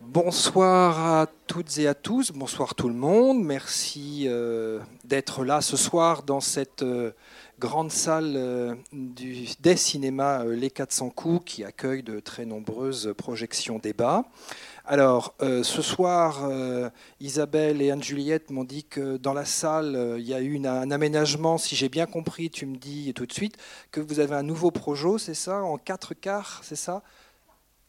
Bonsoir à toutes et à tous, bonsoir tout le monde. Merci euh, d'être là ce soir dans cette euh, grande salle euh, des cinémas Les 400 coups qui accueille de très nombreuses projections débats. Alors, ce soir, Isabelle et Anne-Juliette m'ont dit que dans la salle, il y a eu un aménagement, si j'ai bien compris, tu me dis tout de suite, que vous avez un nouveau projet, c'est ça, en quatre quarts, c'est ça? 4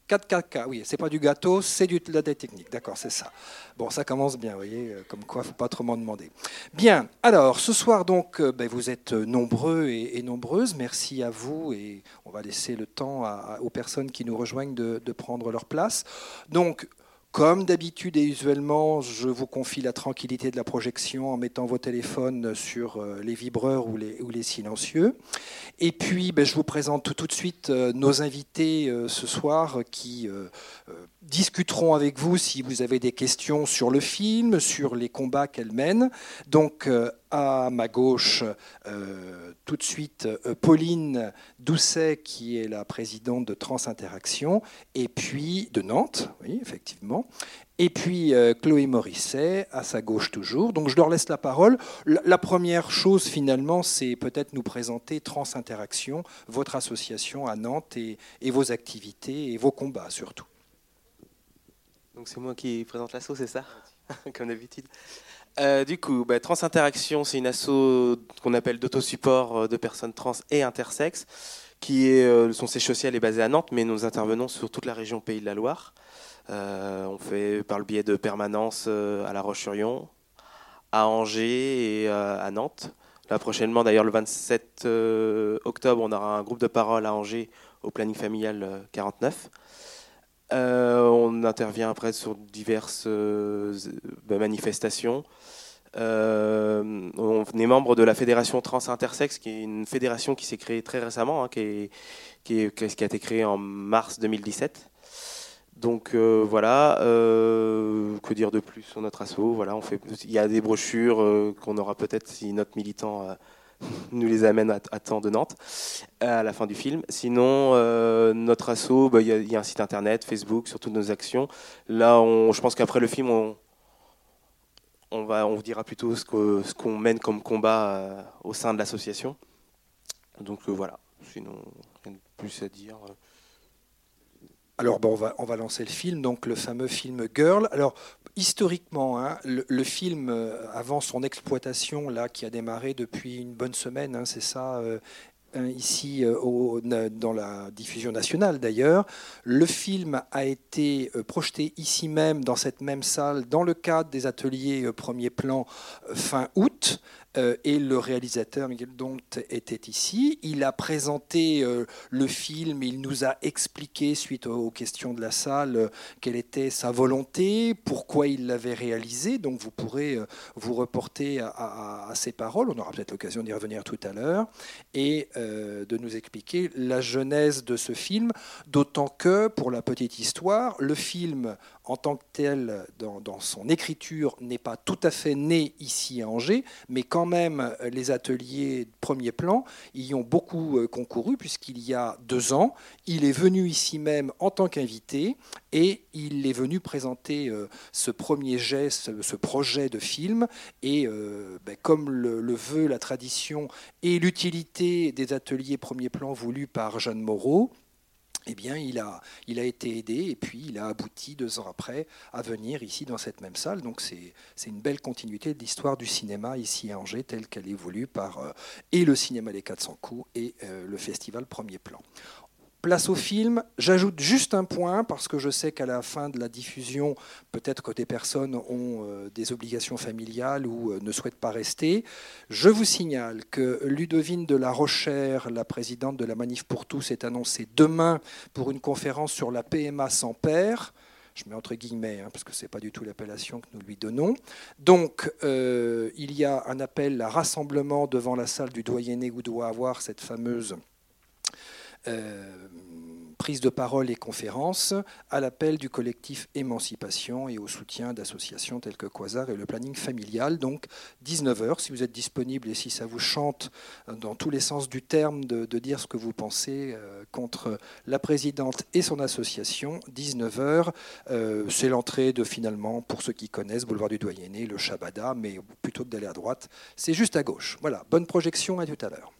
4K, oui, c'est pas du gâteau, c'est de la technique, d'accord, c'est ça. Bon, ça commence bien, vous voyez, euh, comme quoi, faut pas trop m'en demander. Bien, alors, ce soir, donc, euh, ben, vous êtes nombreux et, nombreuses, merci à vous, et on va laisser le temps aux personnes qui nous rejoignent de, de prendre leur place. Donc, comme d'habitude et usuellement, je vous confie la tranquillité de la projection en mettant vos téléphones sur euh, les vibreurs ou les, silencieux. Et puis, ben, je vous présente tout, de suite euh, nos invités euh, ce soir qui discuteront avec vous si vous avez des questions sur le film, sur les combats qu'elle mène. Donc, à ma gauche, euh, tout de suite, euh, Pauline Doucet, qui est la présidente de Trans Interaction, et puis de Nantes, oui, effectivement. Et puis euh, Chloé Morisset, à sa gauche toujours. Donc je leur laisse la parole. La, première chose, finalement, c'est peut-être nous présenter Trans Interaction, votre association à Nantes, et, et vos activités et vos combats surtout. Donc c'est moi qui présente l'asso, c'est ça? Comme d'habitude. Euh, du coup, bah, Trans Interaction, c'est une asso qu'on appelle d'autosupport euh, de personnes trans et intersexes, qui est, euh, son siège social est basé à Nantes, mais nous intervenons sur toute la région Pays de la Loire. on fait par le biais de permanence à La Roche-sur-Yon, à Angers et à Nantes. Là, prochainement, d'ailleurs, le 27 octobre, on aura un groupe de parole à Angers au planning familial 49. Euh, on intervient après sur diverses euh, bah, manifestations. Euh, on est membre de la fédération Trans Intersex, qui est une fédération qui s'est créée très récemment, hein, qui, qui, a été créée en mars 2017. Donc voilà, que dire de plus sur notre assaut? Voilà, on fait, il y a des brochures qu'on aura peut-être si notre militant nous les amène à, temps de Nantes à la fin du film. Sinon, euh, notre assaut, bah, il y, a un site internet, Facebook, sur toutes nos actions. Là, on, je pense qu'après le film, on, on, va, on vous dira plutôt ce qu'on ce mène comme combat euh, au sein de l'association. Donc euh, voilà, sinon, rien de plus à dire. Alors, bon, on, va, on va lancer le film, donc le fameux film Girl. Alors, historiquement, hein, le, film, euh, avant son exploitation, là, qui a démarré depuis une bonne semaine, hein, c'est ça, euh, ici euh, dans la diffusion nationale d'ailleurs. Le film a été projeté ici même, dans cette même salle, dans le cadre des ateliers premier plan fin août. Euh, et le réalisateur Miguel Dont était ici. Il a présenté euh, le film, il nous a expliqué, suite aux questions de la salle, euh, quelle était sa volonté, pourquoi il l'avait réalisé. Donc vous pourrez vous reporter à, ses paroles, on aura peut-être l'occasion d'y revenir tout à l'heure, et de nous expliquer la genèse de ce film, d'autant que, pour la petite histoire, le film en tant que tel, dans, son écriture, n'est pas tout à fait né ici à Angers, mais quand même les ateliers de premier plan y ont beaucoup euh, concouru, puisqu'il y a deux ans, il est venu ici même en tant qu'invité et il est venu présenter euh, ce premier geste, ce projet de film. Et euh, ben, comme le, veut la tradition et l'utilité des ateliers premier plan voulus par Jeanne Moreau, eh bien, il a, été aidé et puis il a abouti deux ans après à venir ici dans cette même salle. Donc c'est une belle continuité de l'histoire du cinéma ici à Angers, telle qu'elle est voulue par euh, et le cinéma Les 400 coups et euh, le festival Premier Plan. Place au film, j'ajoute juste un point parce que je sais qu'à la fin de la diffusion, peut-être que des personnes ont euh, des obligations familiales ou euh, ne souhaitent pas rester. Je vous signale que Ludovine de la Rochère, la présidente de la Manif pour tous, est annoncée demain pour une conférence sur la PMA sans père. Je mets entre guillemets, hein, parce que ce n'est pas du tout l'appellation que nous lui donnons. Donc, euh, il y a un appel à rassemblement devant la salle du doyenné où doit avoir cette fameuse prise de parole et conférences à l'appel du collectif Émancipation et au soutien d'associations telles que Quasar et le planning familial. Donc 19h, si vous êtes disponible et si ça vous chante dans tous les sens du terme de, dire ce que vous pensez euh, contre la présidente et son association, 19h, euh, c'est l'entrée de finalement, pour ceux qui connaissent, boulevard du Doyenné, le Shabada, mais plutôt que d'aller à droite, c'est juste à gauche. Voilà, bonne projection, à tout à l'heure.